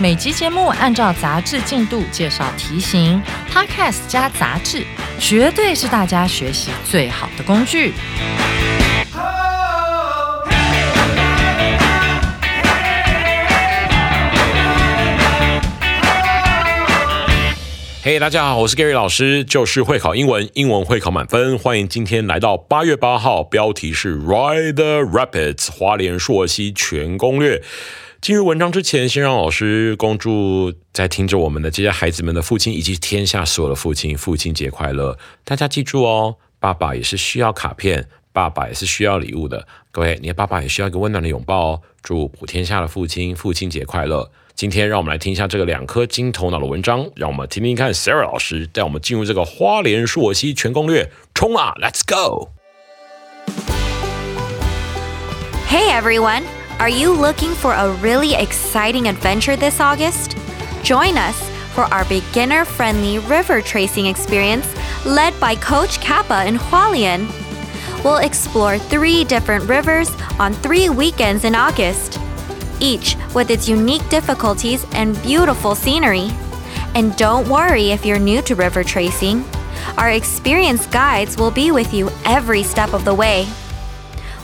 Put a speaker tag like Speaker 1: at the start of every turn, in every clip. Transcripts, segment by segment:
Speaker 1: 每集节目按照杂志进度介绍题型，Podcast 加杂志，绝对是大家学习最好的工具。
Speaker 2: 嘿，大家好，我是 Gary 老师，就是会考英文，英文会考满分。欢迎今天来到八月八号，标题是 Ride Rapids 花莲朔溪全攻略。进入文章之前，先让老师恭祝在听着我们的这些孩子们的父亲以及天下所有的父亲，父亲节快乐！大家记住哦，爸爸也是需要卡片，爸爸也是需要礼物的。各位，你的爸爸也需要一个温暖的拥抱哦。祝普天下的父亲父亲节快乐！今天让我们来听一下这个两颗金头脑的文章，让我们听听看 Sarah 老师带我们进入这个花莲硕溪全攻略，冲啊，Let's
Speaker 3: go！Hey everyone! Are you looking for a really exciting adventure this August? Join us for our beginner friendly river tracing experience led by Coach Kappa in Hualien. We'll explore three different rivers on three weekends in August, each with its unique difficulties and beautiful scenery. And don't worry if you're new to river tracing. Our experienced guides will be with you every step of the way.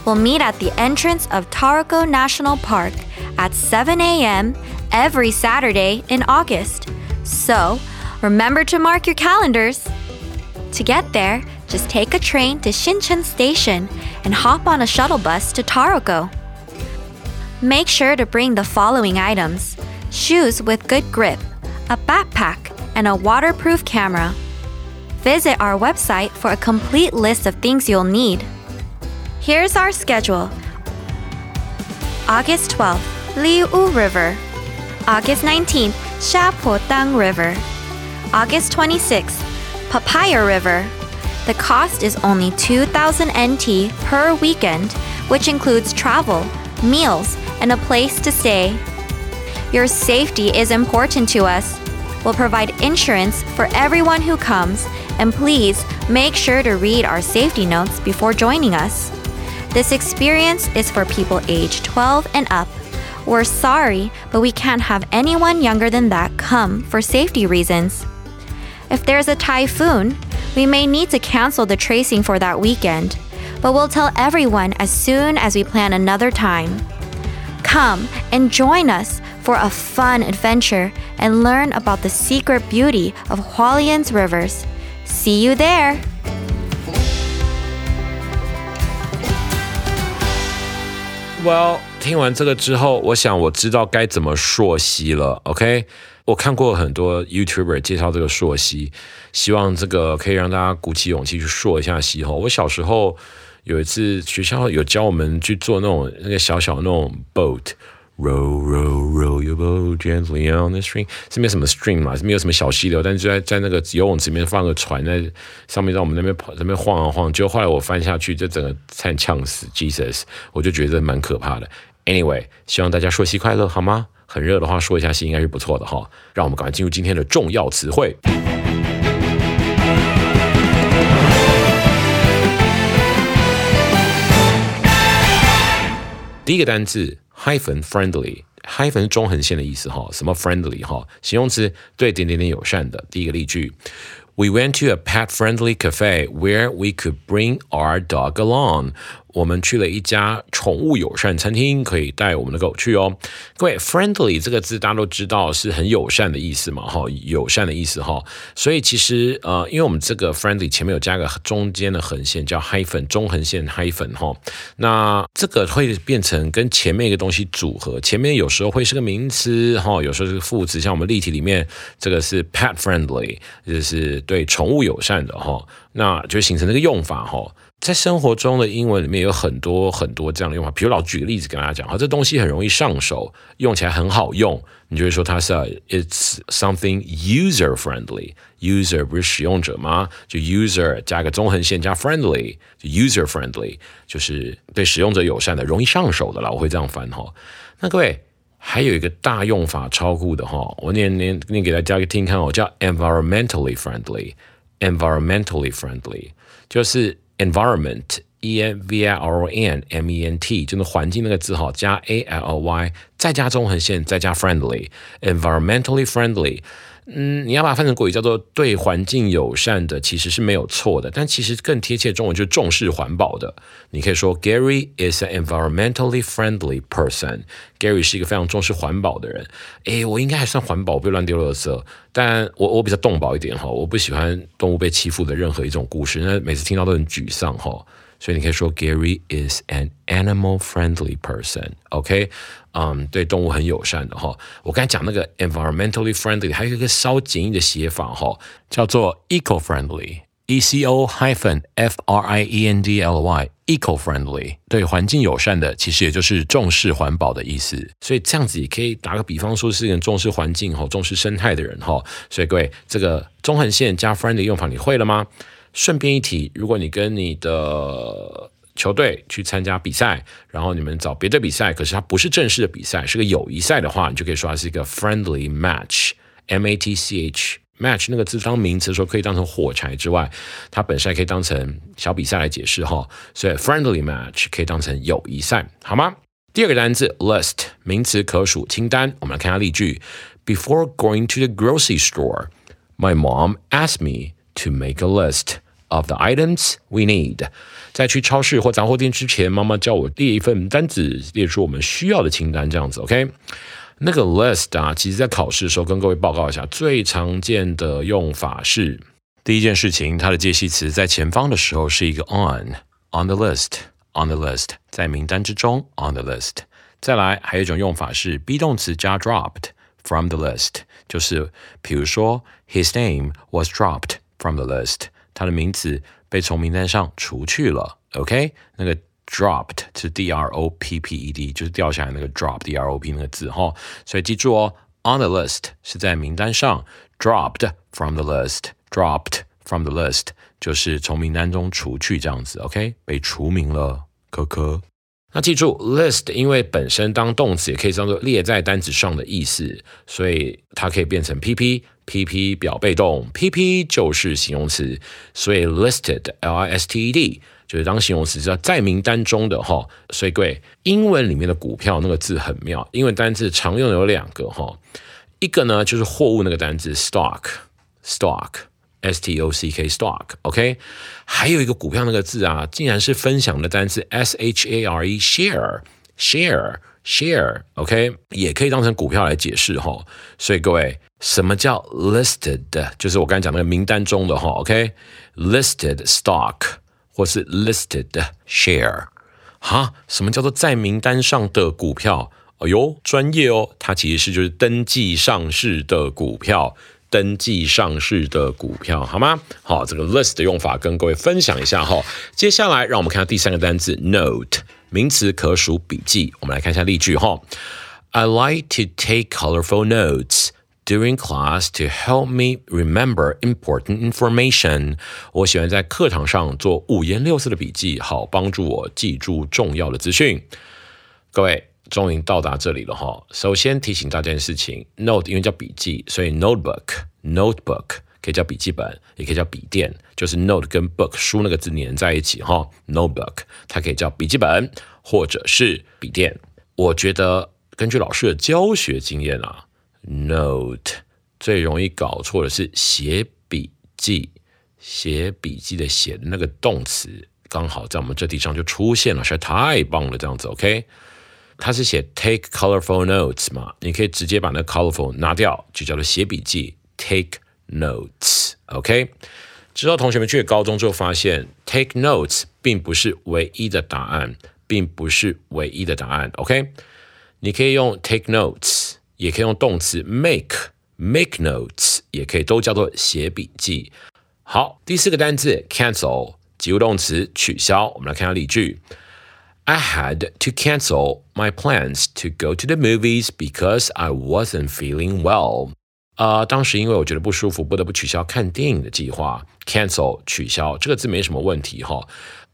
Speaker 3: We'll meet at the entrance of Taroko National Park at 7 a.m. every Saturday in August. So, remember to mark your calendars. To get there, just take a train to Shincheon Station and hop on a shuttle bus to Taroko. Make sure to bring the following items shoes with good grip, a backpack, and a waterproof camera. Visit our website for a complete list of things you'll need. Here's our schedule August 12th, Liu River. August 19th, Shapotang River. August 26th, Papaya River. The cost is only 2,000 NT per weekend, which includes travel, meals, and a place to stay. Your safety is important to us. We'll provide insurance for everyone who comes, and please make sure to read our safety notes before joining us. This experience is for people age 12 and up. We're sorry, but we can't have anyone younger than that come for safety reasons. If there's a typhoon, we may need to cancel the tracing for that weekend, but we'll tell everyone as soon as we plan another time. Come and join us for a fun adventure and learn about the secret beauty of Hualien's rivers. See you there!
Speaker 2: Well，听完这个之后，我想我知道该怎么溯溪了。OK，我看过很多 YouTuber 介绍这个溯溪，希望这个可以让大家鼓起勇气去溯一下溪。吼，我小时候有一次学校有教我们去做那种那个小小那种 boat。Row, row, row your boat gently on the stream，是没有什么 stream 嘛，是没有什么小溪流，但是就在在那个游泳池里面放个船在上面，让我们那边跑，那边晃啊晃。就后来我翻下去，就整个差点呛死，Jesus，我就觉得蛮可怕的。Anyway，希望大家说溪快乐，好吗？很热的话，说一下溪应该是不错的哈。让我们赶快进入今天的重要词汇。第一个单字 hyphen friendly。hyphen 是中横线的意思哈，什么 friendly 哈，形容词对点点点友善的。第一个例句，We went to a pet-friendly cafe where we could bring our dog along. 我们去了一家宠物友善餐厅，可以带我们的狗去哦。各位，friendly 这个字大家都知道是很友善的意思嘛，哈，友善的意思哈。所以其实呃，因为我们这个 friendly 前面有加个中间的横线叫 hyphen 中横线 hyphen 哈，那这个会变成跟前面一个东西组合，前面有时候会是个名词哈，有时候是个副词，像我们例题里面这个是 pet friendly，就是对宠物友善的哈，那就形成这个用法哈。在生活中的英文里面有很多很多这样的用法，比如老举个例子跟大家讲，好，这东西很容易上手，用起来很好用，你就会说它是 it's something user friendly。user 不是使用者吗？就 user 加个纵横线加 friendly，就 user friendly 就是对使用者友善的，容易上手的啦。我会这样翻哈。那各位还有一个大用法超酷的哈，我念念念给大家听看哦，叫 environmentally friendly，environmentally friendly 就是。environment e n v i r o n m e n t 就是环境那个字哈，加 a l y，再加纵横线，再加 friendly，environmentally friendly。 嗯，你要把它翻成国语叫做对环境友善的，其实是没有错的。但其实更贴切中文就是重视环保的。你可以说 Gary is an environmentally friendly person。Gary 是一个非常重视环保的人。诶，我应该还算环保，不乱丢垃圾。但我我比较动保一点哈，我不喜欢动物被欺负的任何一种故事。那每次听到都很沮丧哈。所以你可以说 Gary is an animal-friendly person。OK，嗯，对动物很友善的哈。我刚才讲那个 environmentally friendly，还有一个稍简易的写法哈，叫做 eco-friendly。E C O hyphen F R I E N D L Y eco-friendly，对环境友善的，其实也就是重视环保的意思。所以这样子也可以打个比方说，是一个重视环境哈、重视生态的人哈。所以各位，这个中横线加 friendly 用法你会了吗？顺便一提，如果你跟你的球队去参加比赛，然后你们找别的比赛，可是它不是正式的比赛，是个友谊赛的话，你就可以说它是一个 friendly match，M A T C H match 那个字当名词的时候可以当成火柴之外，它本身还可以当成小比赛来解释哈。所以 friendly match 可以当成友谊赛，好吗？第二个单词 list 名词可数清单，我们来看下例句：Before going to the grocery store, my mom asked me. to make a list of the items we need。在去超市或杂货店之前，妈妈叫我列一份单子，列出我们需要的清单，这样子，OK？那个 list 啊，其实在考试的时候跟各位报告一下，最常见的用法是第一件事情，它的介系词在前方的时候是一个 on，on the list，on the list，在名单之中，on the list。再来，还有一种用法是 be 动词加 dropped from the list，就是比如说 his name was dropped。 From the list，它的名字被从名单上除去了。OK，那个 dropped 是 D R O P P E D，就是掉下来那个 drop D R O P 那个字哈。所以记住哦，on the list 是在名单上，dropped from the list，dropped from the list 就是从名单中除去这样子。OK，被除名了，科科。那记住，list 因为本身当动词也可以当做列在单子上的意思，所以它可以变成 P P P P 表被动，PP 就是形容词，所以 listed，L I S T E D 就是当形容词，叫在名单中的哈。所以各位，英文里面的股票那个字很妙，英文单字常用的有两个哈，一个呢就是货物那个单字 stock，stock。S T O C K stock，OK，还有一个股票那个字啊，竟然是分享的单词 S H A R E share share share，OK，也可以当成股票来解释哈。所以各位，什么叫 listed？就是我刚才讲那个名单中的哈，OK，listed stock 或是 listed share，哈，什么叫做在名单上的股票？哎呦，专业哦，它其实是就是登记上市的股票。登记上市的股票，好吗？好，这个 list 的用法跟各位分享一下哈。接下来，让我们看下第三个单字 note，名词可数笔记。我们来看一下例句哈。I like to take colorful notes during class to help me remember important information。我喜欢在课堂上做五颜六色的笔记，好帮助我记住重要的资讯。各位。终于到达这里了哈。首先提醒大家一件事情，note 因为叫笔记，所以 notebook，notebook 可以叫笔记本，也可以叫笔电，就是 note 跟 book 书那个字连在一起哈。notebook 它可以叫笔记本或者是笔电。我觉得根据老师的教学经验啊，note 最容易搞错的是写笔记，写笔记的写的那个动词刚好在我们这地上就出现了，实在太棒了，这样子 OK。它是写 take colorful notes 嘛？你可以直接把那 colorful 拿掉，就叫做写笔记 take notes。OK，之后同学们去了高中之后发现 take notes 并不是唯一的答案，并不是唯一的答案。OK，你可以用 take notes，也可以用动词 make make notes，也可以都叫做写笔记。好，第四个单词 cancel 及物动词取消。我们来看下例句。I had to cancel my plans to go to the movies because I wasn't feeling well. 呃，当时因为我觉得不舒服，不得不取消看电影的计划。cancel 取消这个字没什么问题哈。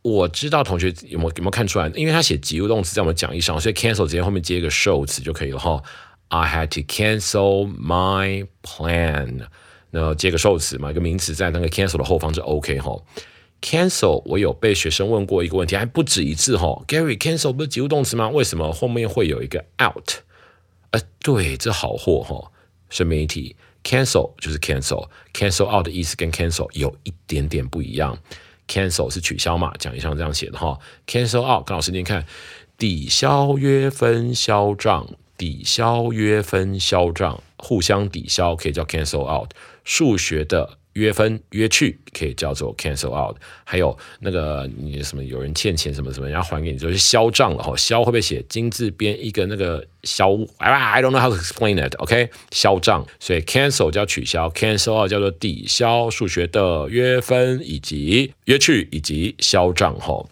Speaker 2: 我知道同学有没有有没有看出来？因为他写及物动词在我们讲义上，所以 cancel 直接后面接一个 show 词就可以了哈。I had to cancel my plan，那接个受词嘛，一个名词在那个 cancel 的后方是 OK 哈。cancel 我有被学生问过一个问题，还不止一次哈。Gary cancel 不是及物动词吗？为什么后面会有一个 out？呃，对，这好货哈。顺便一提，cancel 就是 cancel，cancel out 的意思跟 cancel 有一点点不一样。cancel 是取消嘛，讲义上这样写的哈。cancel out，跟老师您看，抵消约分销账，抵消约分销账，互相抵消可以叫 cancel out。数学的。约分约去可以叫做 cancel out，还有那个你什么有人欠钱什么什么，人家还给你就是销账了哈，销会不会写金字边一个那个销？I don't know how to explain it。OK，销账，所以 cancel 叫取消，cancel out 叫做抵消数学的约分以及约去以及销账哈。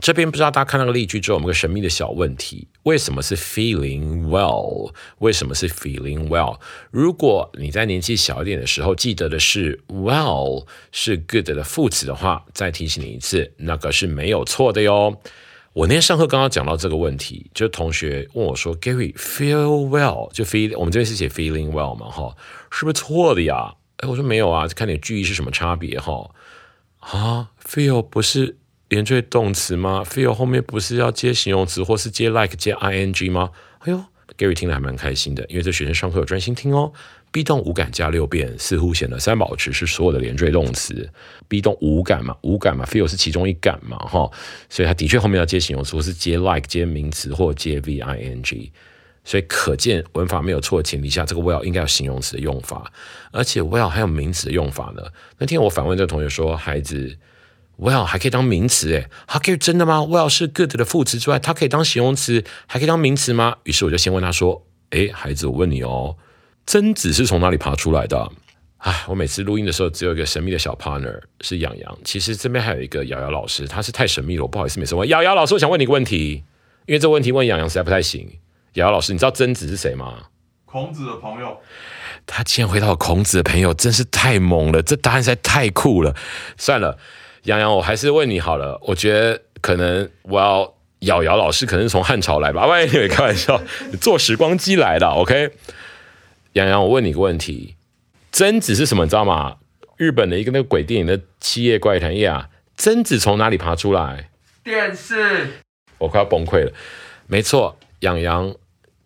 Speaker 2: 这边不知道大家看那个例句之后，我们个神秘的小问题？为什么是 feeling well？为什么是 feeling well？如果你在年纪小一点的时候记得的是 well 是 good 的副词的话，再提醒你一次，那个是没有错的哟。我那天上课刚刚讲到这个问题，就同学问我说：“Gary feel well 就 feel 我们这边是写 feeling well 嘛？哈，是不是错的呀？”哎，我说没有啊，看你的句意是什么差别哈。啊，feel 不是。连缀动词吗？feel 后面不是要接形容词或是接 like 接 ing 吗？哎呦，Gary 听了还蛮开心的，因为这学生上课有专心听哦。be 动五感加六变，似乎显得三宝池是所有的连缀动词。be 动五感嘛，五感嘛，feel 是其中一感嘛，哈，所以它的确后面要接形容词或是接 like 接名词或接 ving，所以可见文法没有错的前提下，这个 well 应该有形容词的用法，而且 well 还有名词的用法呢。那天我反问这个同学说，孩子。Well 还可以当名词诶，它可以真的吗？Well 是 good 的副词之外，它可以当形容词，还可以当名词吗？于是我就先问他说：“诶，孩子，我问你哦，贞子是从哪里爬出来的？”啊，我每次录音的时候只有一个神秘的小 partner 是养羊，其实这边还有一个瑶瑶老师，他是太神秘了，我不好意思每次问瑶瑶老师，我想问你一个问题，因为这个问题问养羊实在不太行。瑶瑶老师，你知道贞子是谁吗？
Speaker 4: 孔子的朋友。
Speaker 2: 他竟然回答我孔子的朋友，真是太猛了，这答案实在太酷了。算了。杨洋，我还是问你好了。我觉得可能我要瑶瑶老师可能是从汉朝来吧？万一你开玩笑，坐时光机来的？OK？杨洋，我问你个问题：贞子是什么？你知道吗？日本的一个那个鬼电影的七夜怪谈夜啊，贞子从哪里爬出来？
Speaker 4: 电视。
Speaker 2: 我快要崩溃了。没错，杨洋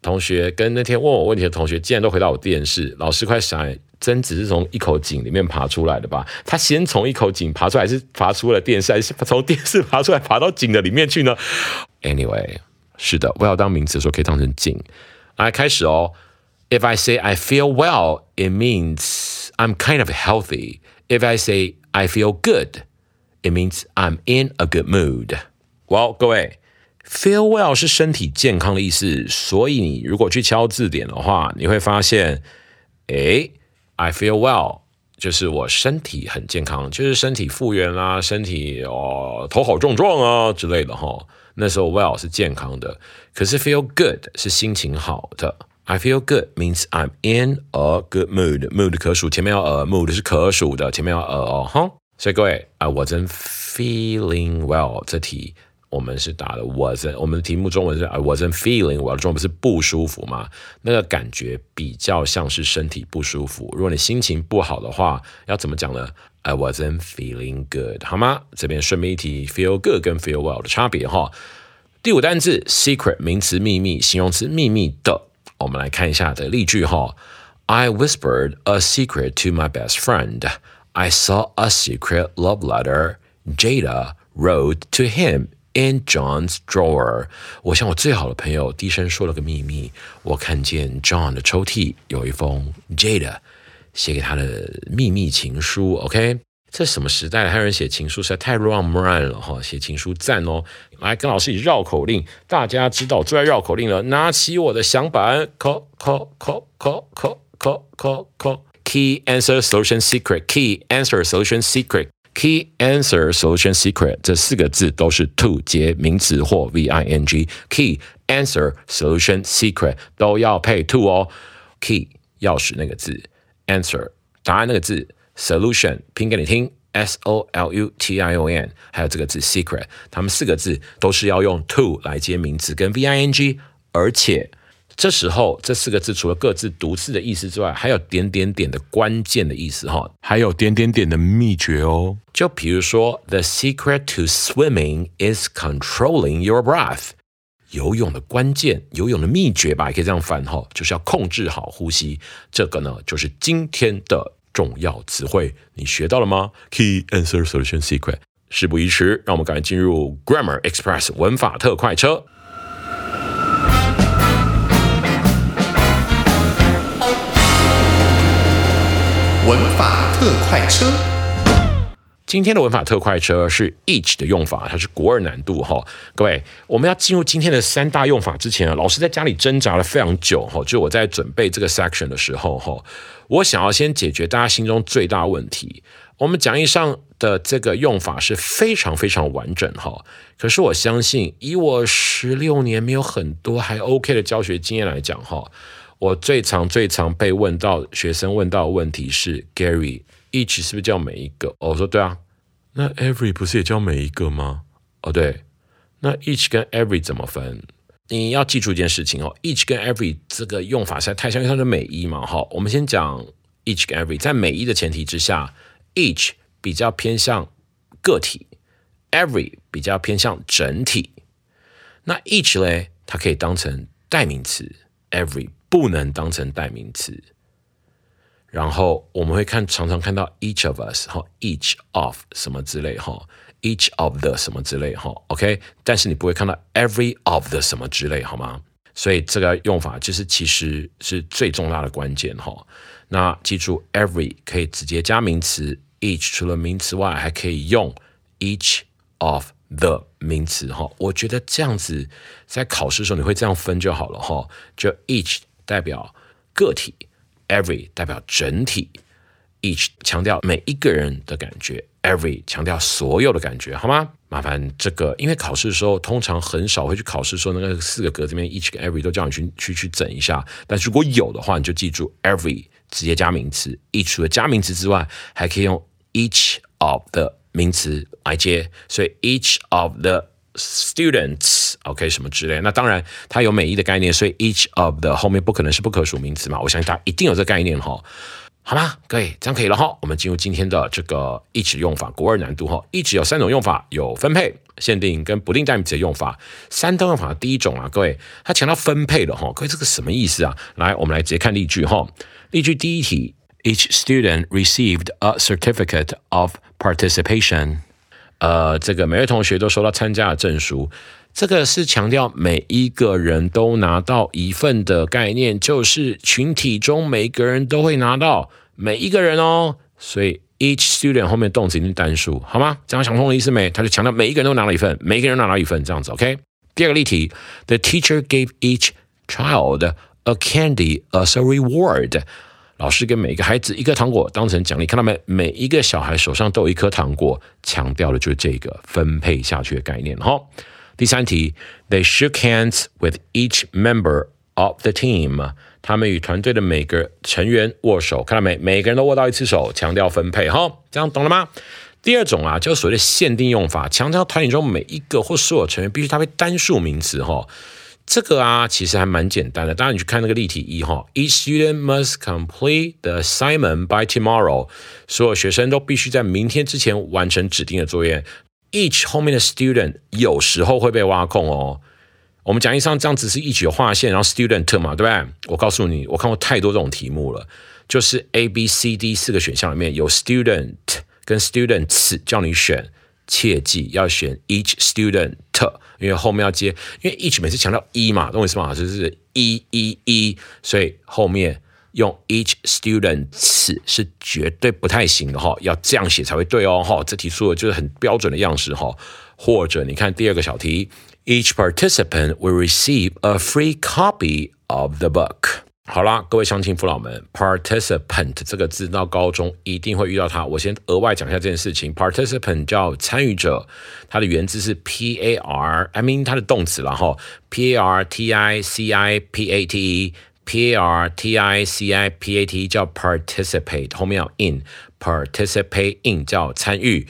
Speaker 2: 同学跟那天问我问题的同学，竟然都回到我电视。老师快想。贞子是从一口井里面爬出来的吧？他先从一口井爬出来，是爬出了电视，还是从电视爬出来，爬到井的里面去呢？Anyway，是的，我要当名词的时候可以当成井。来开始哦。If I say I feel well, it means I'm kind of healthy. If I say I feel good, it means I'm in a good mood. Well，各位，feel well 是身体健康的意思，所以你如果去敲字典的话，你会发现，诶。I feel well，就是我身体很健康，就是身体复原啦，身体哦头好壮壮啊之类的哈。那时候 well 是健康的，可是 feel good 是心情好的。I feel good means I'm in a good mood。mood 可数，前面要 a，mood 是可数的，前面要 a 哦哈。所以各位，I wasn't feeling well 这题。 我们是打的 wasn't，我们的题目中文是 I wasn't feeling，我的中文不是不舒服吗？那个感觉比较像是身体不舒服。如果你心情不好的话，要怎么讲呢？I wasn't feeling good，好吗？这边顺便一提，feel good 跟 feel well 的差别哈。第五单字 secret 名词秘密，形容词秘密的。我们来看一下的例句哈。I whispered a secret to my best friend. I saw a secret love letter Jada wrote to him. In John's drawer，我向我最好的朋友低声说了个秘密。我看见 John 的抽屉有一封 Jada 写给他的秘密情书。OK，这什么时代了？还有人写情书，实在太浪漫了哈！写情书赞哦！来跟老师一起绕口令，大家知道最爱绕口令了。拿起我的响板，call call call call call call call call，key answer solution secret，key answer solution secret。Key answer solution secret 这四个字都是 to 接名词或 v i n g。Key answer solution secret 都要配 to 哦。Key 钥匙那个字，answer 答案那个字，solution 拼给你听，s o l u t i o n，还有这个字 secret，它们四个字都是要用 to 来接名词跟 v i n g，而且。这时候，这四个字除了各自独自的意思之外，还有点点点的关键的意思哈，还有点点点的秘诀哦。就比如说，The secret to swimming is controlling your breath。游泳的关键，游泳的秘诀吧，也可以这样翻哈，就是要控制好呼吸。这个呢，就是今天的重要词汇，你学到了吗？Key answer solution secret。事不宜迟，让我们赶快进入 Grammar Express 文法特快车。
Speaker 5: 文法特快车，
Speaker 2: 今天的文法特快车是 each 的用法，它是国二难度哈。各位，我们要进入今天的三大用法之前啊，老师在家里挣扎了非常久哈。就我在准备这个 section 的时候哈，我想要先解决大家心中最大问题。我们讲义上的这个用法是非常非常完整哈，可是我相信以我十六年没有很多还 OK 的教学经验来讲哈。我最常最常被问到学生问到的问题是，Gary，each 是不是叫每一个？我说对啊，那 every 不是也叫每一个吗？哦对，那 each 跟 every 怎么分？你要记住一件事情哦，each 跟 every 这个用法实在太像，因为它是美一嘛。哈，我们先讲 each 跟 every，在美一的前提之下，each 比较偏向个体，every 比较偏向整体。那 each 嘞，它可以当成代名词，every。不能当成代名词，然后我们会看常常看到 each of us 哈，each of 什么之类哈，each of the 什么之类哈，OK，但是你不会看到 every of the 什么之类好吗？所以这个用法就是其实是最重大的关键哈。那记住，every 可以直接加名词，each 除了名词外还可以用 each of。the 名词哈，我觉得这样子在考试的时候你会这样分就好了哈，就 each 代表个体，every 代表整体，each 强调每一个人的感觉，every 强调所有的感觉，好吗？麻烦这个，因为考试的时候通常很少会去考试说那个四个格这边 each 跟 every 都叫你去去去整一下，但如果有的话，你就记住 every 直接加名词，each 除了加名词之外，还可以用 each of 的。名词来接，所以 each of the students，OK 什么之类，那当然它有美意的概念，所以 each of the 后面不可能是不可数名词嘛，我相信大家一定有这个概念哈，好吗？各位这样可以了哈，我们进入今天的这个 each 用法，国二难度哈，each 有三种用法，有分配、限定跟不定代名词的用法。三等用法第一种啊，各位它强调分配的哈，各位这个什么意思啊？来，我们来直接看例句哈，例句第一题。Each student received a certificate of participation。呃，这个每位同学都收到参加的证书。这个是强调每一个人都拿到一份的概念，就是群体中每一个人都会拿到每一个人哦。所以 each student 后面动词一定单数，好吗？这样想通的意思没？他就强调每一个人都拿了一份，每一个人拿到一份这样子。OK。第二个例题，The teacher gave each child a candy as a reward。老师给每一个孩子一颗糖果当成奖励，看到没？每一个小孩手上都有一颗糖果，强调的就是这个分配下去的概念。哈，第三题，They shook hands with each member of the team。他们与团队的每个成员握手，看到没？每个人都握到一次手，强调分配。哈，这样懂了吗？第二种啊，就是所谓的限定用法，强调团体中每一个或所有成员必须搭配单数名词。哈。这个啊，其实还蛮简单的。当然，你去看那个例题一哈，Each student must complete the assignment by tomorrow。所有学生都必须在明天之前完成指定的作业。Each 后面的 student 有时候会被挖空哦。我们讲义上这样子是 each 有划线，然后 student 嘛，对不对？我告诉你，我看过太多这种题目了，就是 A、B、C、D 四个选项里面有 student 跟 students 叫你选。切记要选 each student，因为后面要接，因为 each 每次强调一嘛，懂我意思吗？就是一一一，所以后面用 each students 是绝对不太行的哈，要这样写才会对哦哈。这题出的就是很标准的样式哈。或者你看第二个小题，each participant will receive a free copy of the book。好啦，各位乡亲父老们，participant 这个字到高中一定会遇到它。我先额外讲一下这件事情，participant 叫参与者，它的原字是 p a r，I mean 它的动词然后 p a r t i c i p a t e，p a r t i c i p a t e 叫 participate，后面要 in，participate in 叫参与。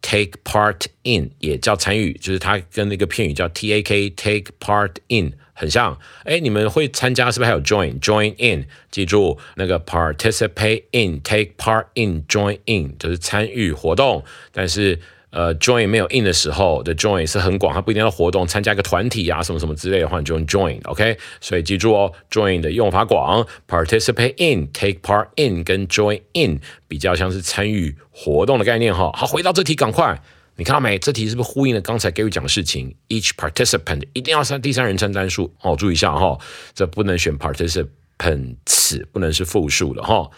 Speaker 2: Take part in 也叫参与，就是它跟那个片语叫 T A K take part in 很像。哎，你们会参加是不是还有 join join in？记住那个 participate in take part in join in 就是参与活动，但是。呃，join 没有 in 的时候的 join 是很广，它不一定要活动，参加一个团体啊，什么什么之类的话，你就用 join，OK？所以记住哦，join 的用法广，participate in，take part in，跟 join in 比较像是参与活动的概念哈。好，回到这题，赶快，你看到没？这题是不是呼应了刚才 Gary 讲的事情？Each participant 一定要三第三人称单数哦，注意一下哈，这不能选 participants，不能是复数的哈。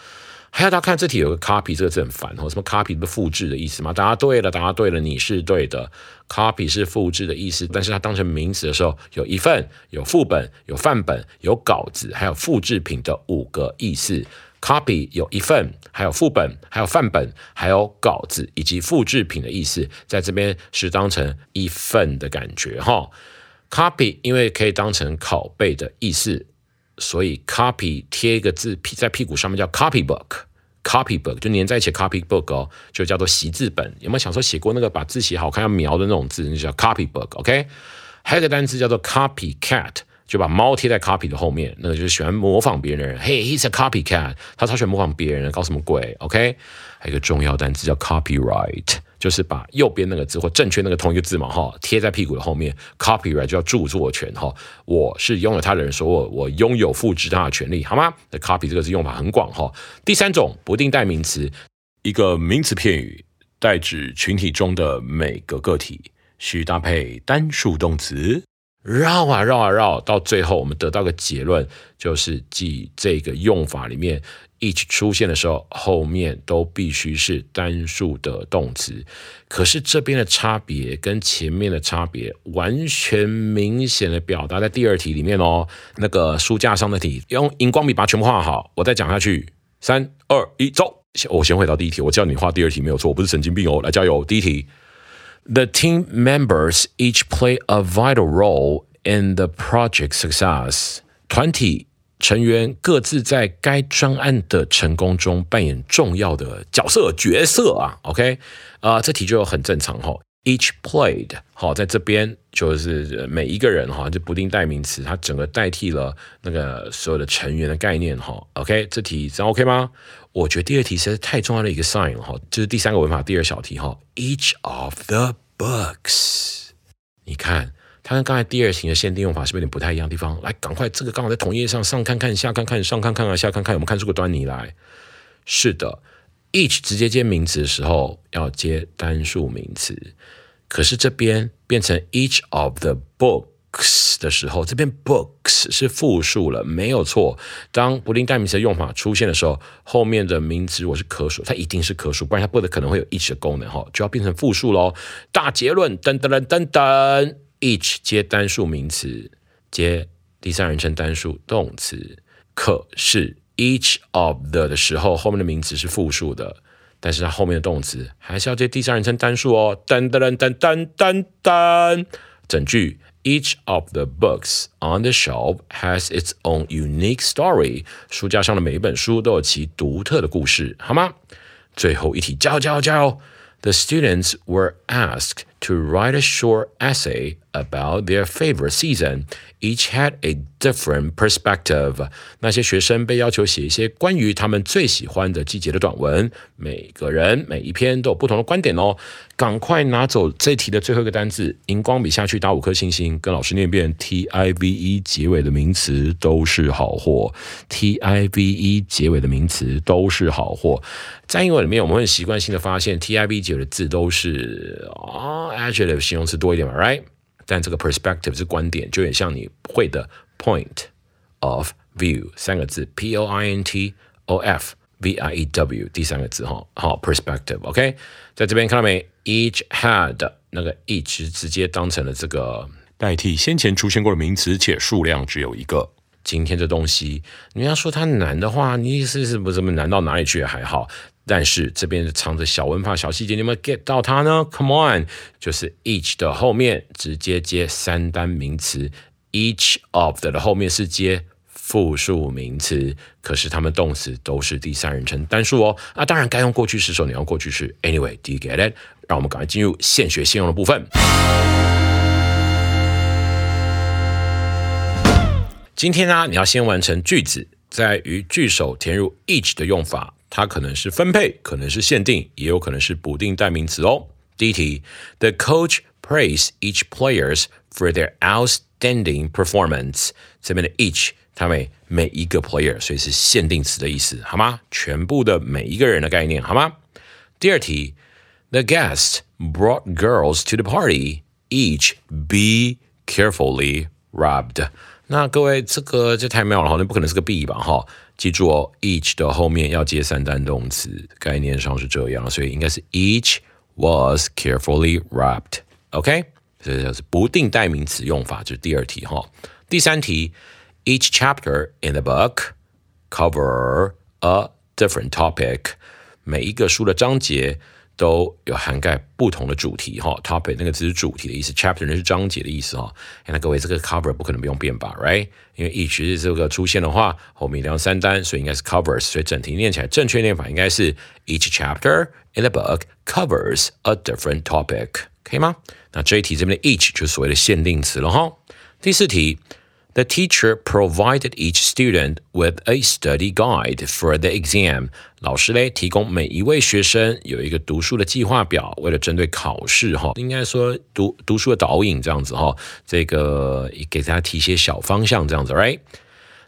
Speaker 2: 还要大家看这题有个 copy 这个字很烦哦，什么 copy 不是复制的意思吗？答对了，答对了，你是对的。copy 是复制的意思，但是它当成名词的时候，有一份、有副本、有范本、有稿子，还有复制品的五个意思。Copy 有一份，还有副本，还有范本，还有稿子以及复制品的意思，在这边是当成一份的感觉哈。copy 因为可以当成拷贝的意思。所以 copy 贴一个字屁在屁股上面叫 copy book，copy book 就粘在一起 copy book 哦，就叫做习字本。有没有小时候写过那个把字写好看要描的那种字，那叫 copy book？OK，还有个单词叫做 copycat，就把猫贴在 copy 的后面，那个就是喜欢模仿别人。Hey，he's a copycat，他超喜欢模仿别人，搞什么鬼？OK，还有一个重要单词叫 copyright。就是把右边那个字或正确那个同一个字嘛，哈，贴在屁股的后面，copyright 就叫著作权，哈，我是拥有他的人，说我我拥有复制他的权利，好吗？那 copy 这个字用法很广，哈。第三种不定代名词，一个名词片语，代指群体中的每个个体，需搭配单数动词，绕啊绕啊绕，到最后我们得到个结论，就是记这个用法里面。each 出现的时候，后面都必须是单数的动词。可是这边的差别跟前面的差别完全明显的表达在第二题里面哦。那个书架上的题，用荧光笔把它全部画好，我再讲下去。三二一，走！我先回到第一题，我叫你画第二题没有错，我不是神经病哦。来加油，第一题：The team members each play a vital role in the project success。团体。成员各自在该专案的成功中扮演重要的角色角色啊，OK，啊，这题就很正常哈。Each played，好，在这边就是每一个人哈，就不定代名词，它整个代替了那个所有的成员的概念哈。OK，这题这样 OK 吗？我觉得第二题实在太重要的一个 sign 了哈，就是第三个文法第二小题哈。Each of the books，你看。它跟刚才第二型的限定用法是不是有点不太一样的地方？来，赶快，这个刚好在同页上，上看看，下看看，上看看啊，下看看，我们看出个端倪来。是的，each 直接接名词的时候要接单数名词，可是这边变成 each of the book books 的时候，这边 books 是复数了，没有错。当不定代名词的用法出现的时候，后面的名词我是可数，它一定是可数，不然它不可能会有 each 的功能哈，就要变成复数喽。大结论，噔噔噔噔噔。each 接单数名词，接第三人称单数动词。可是 each of the 的时候，后面的名词是复数的，但是它后面的动词还是要接第三人称单数哦。噔噔噔噔噔噔，整句 each of the books on the shelf has its own unique story。书架上的每一本书都有其独特的故事，好吗？最后一题，加油加油加油！The students were asked to write a short essay about their favorite season. Each had a different perspective. 那些学生被要求写一些关于他们最喜欢的季节的短文，每个人每一篇都有不同的观点哦。赶快拿走这题的最后一个单字，荧光笔下去打五颗星星，跟老师念一遍。T I V E 结尾的名词都是好货。T I V E 结尾的名词都是好货。在英文里面，我们会习惯性的发现 T I V 结尾的字都是啊。Adjective 形容词多一点嘛，right？但这个 perspective 是观点，就有点像你会的 point of view 三个字，p o i n t o f v i e w 第三个字哈，好 perspective，OK？在这边看到没？Each had 那个 each 直接当成了这个代替先前出现过的名词，且数量只有一个。今天这东西，你要说它难的话，你意思是不怎么难到哪里去也还好。但是这边藏着小文法、小细节，你有没有 get 到它呢？Come on，就是 each 的后面直接接三单名词，each of 的后面是接复数名词，可是它们动词都是第三人称单数哦。啊，当然该用过去式时候你要过去式。Anyway，do you get it？让我们赶快进入现学现用的部分。今天呢，你要先完成句子，在于句首填入 each 的用法。它可能是分配，可能是限定，也有可能是补定代名词哦。第一题，The coach praise each players for their outstanding performance。这边的 each，它每每一个 player，所以是限定词的意思，好吗？全部的每一个人的概念，好吗？第二题，The guests brought girls to the party, each be carefully rubbed。那各位，这个就太妙了哈，那不可能是个 be 吧哈？ 记住哦，each 的后面要接三单动词，概念上是这样，所以应该是 each was carefully wrapped。OK，这就是不定代名词用法，就是第二题哈。第三题，each chapter in the book cover a different topic，每一个书的章节。 都有涵盖不同的主题哈，topic 那个只是主题的意思，chapter 那是章节的意思哈。那各位这个 cover 不可能不用变吧，right？因为 each 这个出现的话，后面一定要三单，所以应该是 covers，所以整题念起来正确念法应该是 each chapter in the book covers a different topic，可以吗？那这一题这边的 each 就是所谓的限定词了哈。第四题。The teacher provided each student with a study guide for the exam。 老师嘞，提供每一位学生有一个读书的计划表，为了针对考试哈，应该说读读书的导引这样子哈，这个给大家提一些小方向这样子，right？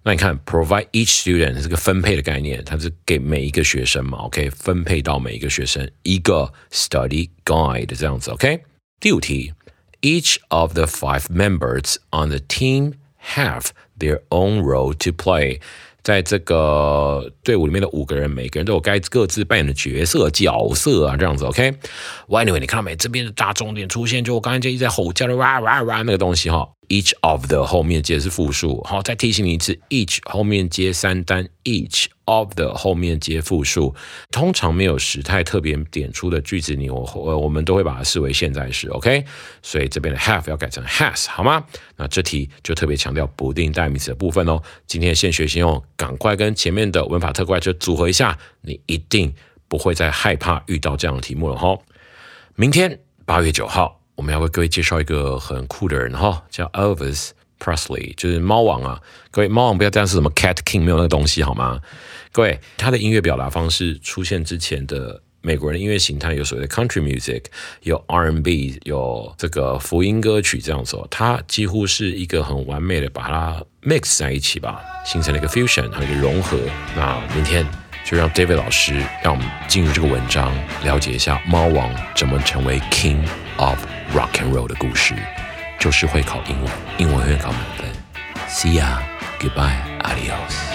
Speaker 2: 那你看，provide each student 是个分配的概念，它是给每一个学生嘛，OK？分配到每一个学生一个 study guide 这样子，OK？第五题，Each of the five members on the team have their own role to play，在这个队伍里面的五个人，每个人都有该各自扮演的角色角色啊，这样子，OK。Anyway，你看到没？这边的大重点出现，就我刚才就一直在吼叫的哇哇哇那个东西哈。Each of the 后面接是复数，好，再提醒你一次，each 后面接三单，each of the 后面接复数，通常没有时态特别点出的句子，你我呃我们都会把它视为现在时，OK？所以这边的 have 要改成 has，好吗？那这题就特别强调不定代名词的部分哦。今天现学习用，赶快跟前面的文法特快车组合一下，你一定不会再害怕遇到这样的题目了哈。明天八月九号。我们要为各位介绍一个很酷的人哈，叫 Elvis Presley，就是猫王啊。各位，猫王不要这样是什么 Cat King，没有那个东西好吗？各位，他的音乐表达方式出现之前的美国人的音乐形态有所谓的 Country Music，有 R&B，有这个福音歌曲这样子，他几乎是一个很完美的把它 mix 在一起吧，形成了一个 fusion，和一个融合。那明天就让 David 老师让我们进入这个文章，了解一下猫王怎么成为 King of。Rock and roll 的故事，就是会考英文，英文会考满分。See ya, goodbye, adios.